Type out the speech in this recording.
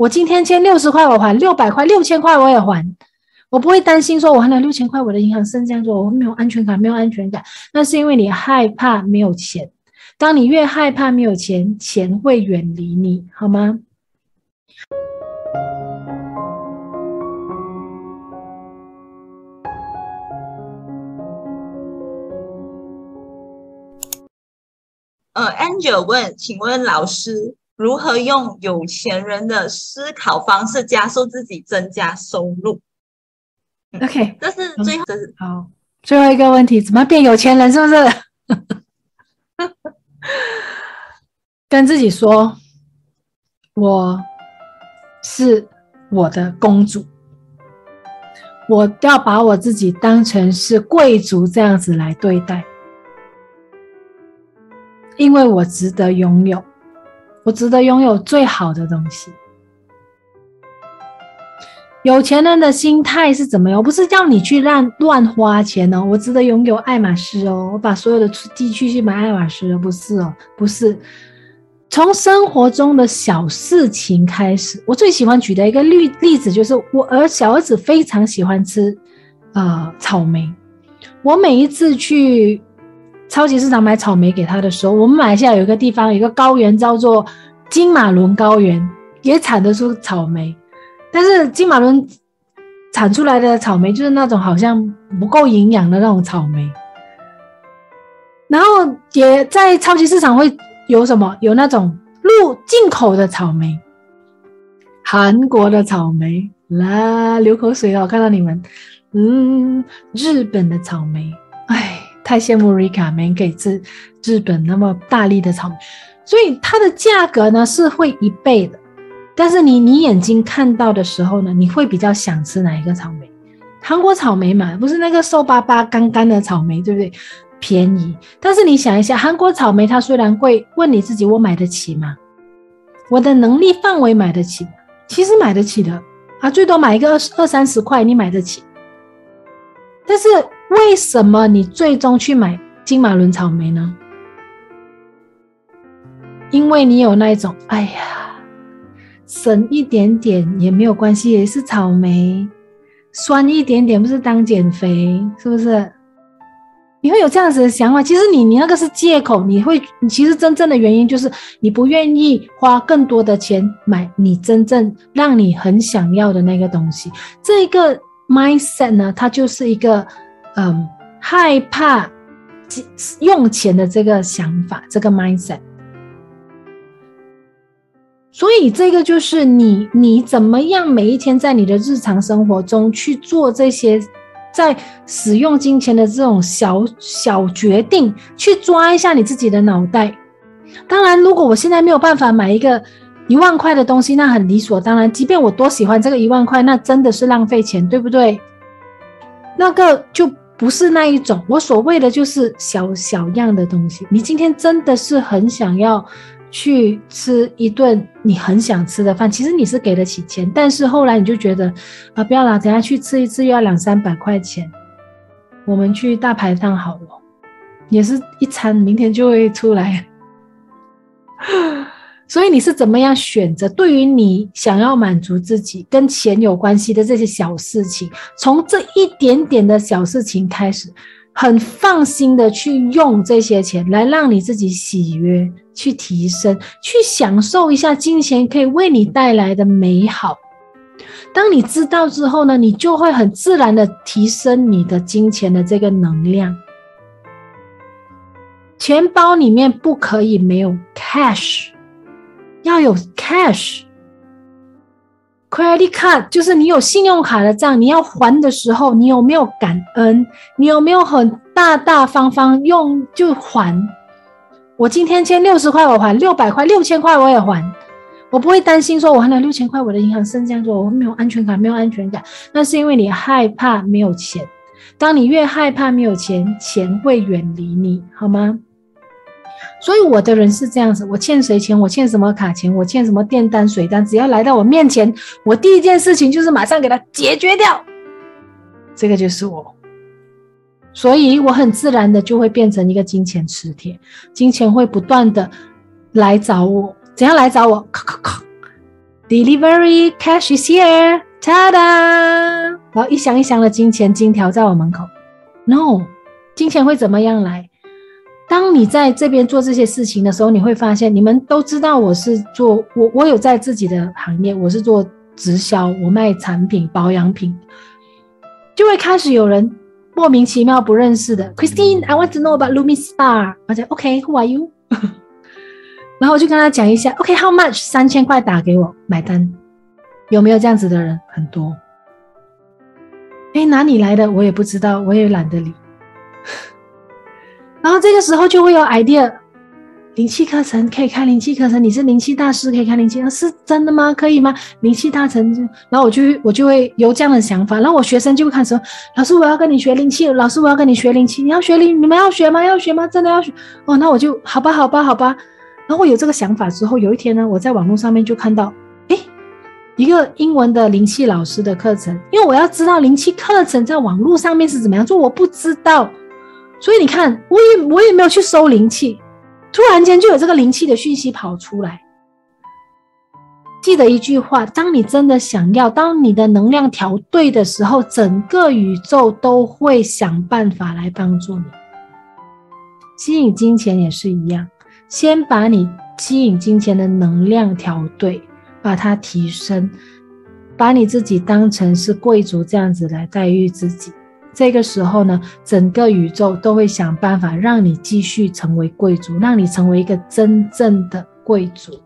我今天欠六十块我还，六百块、六千块我也还，我不会担心说我还了六千块，我的银行剩这样做，我没有安全感，没有安全感。那是因为你害怕没有钱。当你越害怕没有钱，钱会远离你，好吗？呃，Angel 问，请问老师。如何用有钱人的思考方式加速自己增加收入？OK，这是最后，这是好最后一个问题，怎么变有钱人？是不是？跟自己说，我是我的公主，我要把我自己当成是贵族这样子来对待，因为我值得拥有。我值得拥有最好的东西。有钱人的心态是怎么样？我不是叫你去乱乱花钱哦。我值得拥有爱马仕哦，我把所有的积蓄去买爱马仕，不是哦，不是。从生活中的小事情开始，我最喜欢举的一个例例子就是，我儿小儿子非常喜欢吃呃草莓，我每一次去。超级市场买草莓给他的时候，我们马来西亚有一个地方，有一个高原叫做金马伦高原，也产得出草莓，但是金马伦产出来的草莓就是那种好像不够营养的那种草莓。然后也在超级市场会有什么？有那种入进口的草莓，韩国的草莓啦，流口水了，我看到你们，嗯，日本的草莓，太羡慕瑞卡没给日日本那么大粒的草莓，所以它的价格呢是会一倍的。但是你你眼睛看到的时候呢，你会比较想吃哪一个草莓？韩国草莓嘛，不是那个瘦巴巴干干的草莓，对不对？便宜。但是你想一下，韩国草莓它虽然贵，问你自己，我买得起吗？我的能力范围买得起？其实买得起的啊，最多买一个二二三十块，你买得起。但是。为什么你最终去买金马伦草莓呢？因为你有那一种，哎呀，省一点点也没有关系，也是草莓，酸一点点不是当减肥，是不是？你会有这样子的想法。其实你你那个是借口，你会，你其实真正的原因就是你不愿意花更多的钱买你真正让你很想要的那个东西。这一个 mindset 呢，它就是一个。嗯，害怕用钱的这个想法，这个 mindset，所以这个就是你，你怎么样每一天在你的日常生活中去做这些，在使用金钱的这种小小决定，去抓一下你自己的脑袋。当然，如果我现在没有办法买一个一万块的东西，那很理所当然。即便我多喜欢这个一万块，那真的是浪费钱，对不对？那个就。不是那一种，我所谓的就是小小样的东西。你今天真的是很想要去吃一顿你很想吃的饭，其实你是给得起钱，但是后来你就觉得啊，不要啦，等下去吃一次又要两三百块钱，我们去大排档好了，也是一餐，明天就会出来。所以你是怎么样选择？对于你想要满足自己跟钱有关系的这些小事情，从这一点点的小事情开始，很放心的去用这些钱来让你自己喜悦，去提升，去享受一下金钱可以为你带来的美好。当你知道之后呢，你就会很自然的提升你的金钱的这个能量。钱包里面不可以没有 cash。要有 cash，credit card 就是你有信用卡的账，你要还的时候，你有没有感恩？你有没有很大大方方用就还？我今天欠六十块，我还六百块、六千块我也还，我不会担心说我还了六千块，我的银行剩这样做，我没有安全感，没有安全感。那是因为你害怕没有钱。当你越害怕没有钱，钱会远离你，好吗？所以我的人是这样子，我欠谁钱，我欠什么卡钱，我欠什么电单水单，只要来到我面前，我第一件事情就是马上给他解决掉。这个就是我，所以我很自然的就会变成一个金钱磁铁，金钱会不断的来找我，怎样来找我？咔咔咔，Delivery cash is here，ta da！然后一箱一箱的金钱金条在我门口。No，金钱会怎么样来？当你在这边做这些事情的时候，你会发现，你们都知道我是做我，我有在自己的行业，我是做直销，我卖产品保养品，就会开始有人。莫名其妙不认识的 Christine，I want to know about Lumi Spa。我讲 OK，Who are you？然后我就跟他讲一下，OK，How much？三千块打给我买单。有没有这样子的人？很多。哎，哪里来的？我也不知道，我也懒得理。然后这个时候就会有 idea。灵气课程可以开灵气课程，你是灵气大师可以开灵气，是真的吗？可以吗？灵气大成，然后我就我就会有这样的想法，然后我学生就会看说，老师我要跟你学灵气，老师我要跟你学灵气，你要学灵，你们要学吗？要学吗？真的要学？哦，那我就好吧，好吧，好吧。然后我有这个想法之后，有一天呢，我在网络上面就看到，诶，一个英文的灵气老师的课程，因为我要知道灵气课程在网络上面是怎么样做，我不知道，所以你看，我也我也没有去收灵气。突然间就有这个灵气的讯息跑出来。记得一句话：当你真的想要，当你的能量调对的时候，整个宇宙都会想办法来帮助你。吸引金钱也是一样，先把你吸引金钱的能量调对，把它提升，把你自己当成是贵族这样子来待遇自己。这个时候呢，整个宇宙都会想办法让你继续成为贵族，让你成为一个真正的贵族，